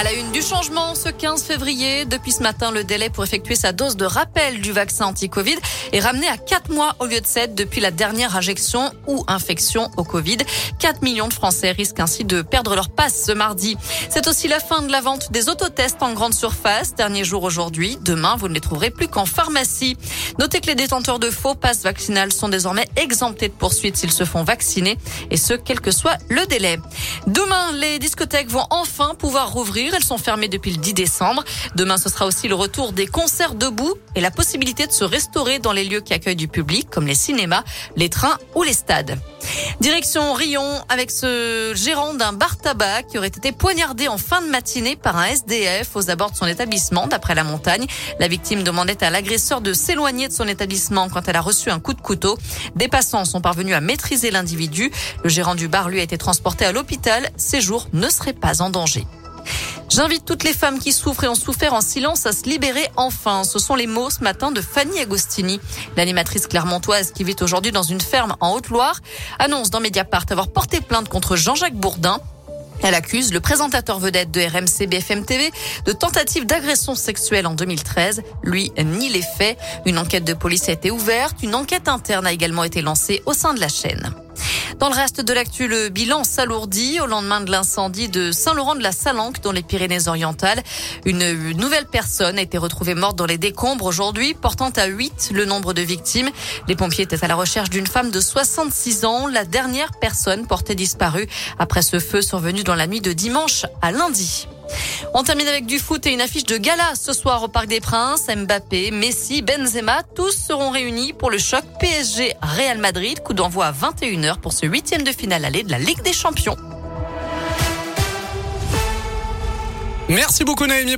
À la une du changement, ce 15 février, depuis ce matin, le délai pour effectuer sa dose de rappel du vaccin anti-Covid est ramené à 4 mois au lieu de 7 depuis la dernière injection ou infection au Covid. 4 millions de Français risquent ainsi de perdre leur passe ce mardi. C'est aussi la fin de la vente des autotests en grande surface. Dernier jour aujourd'hui. Demain, vous ne les trouverez plus qu'en pharmacie. Notez que les détenteurs de faux passes vaccinales sont désormais exemptés de poursuites s'ils se font vacciner et ce, quel que soit le délai. Demain, les discothèques vont enfin pouvoir rouvrir elles sont fermées depuis le 10 décembre. Demain, ce sera aussi le retour des concerts debout et la possibilité de se restaurer dans les lieux qui accueillent du public, comme les cinémas, les trains ou les stades. Direction Rion avec ce gérant d'un bar tabac qui aurait été poignardé en fin de matinée par un SDF aux abords de son établissement d'après la montagne. La victime demandait à l'agresseur de s'éloigner de son établissement quand elle a reçu un coup de couteau. Des passants sont parvenus à maîtriser l'individu. Le gérant du bar lui a été transporté à l'hôpital. Ses jours ne seraient pas en danger. J'invite toutes les femmes qui souffrent et ont souffert en silence à se libérer enfin. Ce sont les mots ce matin de Fanny Agostini, l'animatrice clermontoise qui vit aujourd'hui dans une ferme en Haute-Loire, annonce dans Mediapart avoir porté plainte contre Jean-Jacques Bourdin. Elle accuse le présentateur vedette de RMC BFM TV de tentative d'agression sexuelle en 2013. Lui nie les faits. Une enquête de police a été ouverte. Une enquête interne a également été lancée au sein de la chaîne. Dans le reste de l'actu, bilan s'alourdit au lendemain de l'incendie de Saint-Laurent de la Salanque dans les Pyrénées-Orientales. Une nouvelle personne a été retrouvée morte dans les décombres aujourd'hui, portant à 8 le nombre de victimes. Les pompiers étaient à la recherche d'une femme de 66 ans, la dernière personne portée disparue après ce feu survenu dans la nuit de dimanche à lundi. On termine avec du foot et une affiche de gala ce soir au Parc des Princes. Mbappé, Messi, Benzema, tous seront réunis pour le choc PSG-Real Madrid. Coup d'envoi à 21h pour ce huitième de finale aller de la Ligue des Champions. Merci beaucoup Naomi.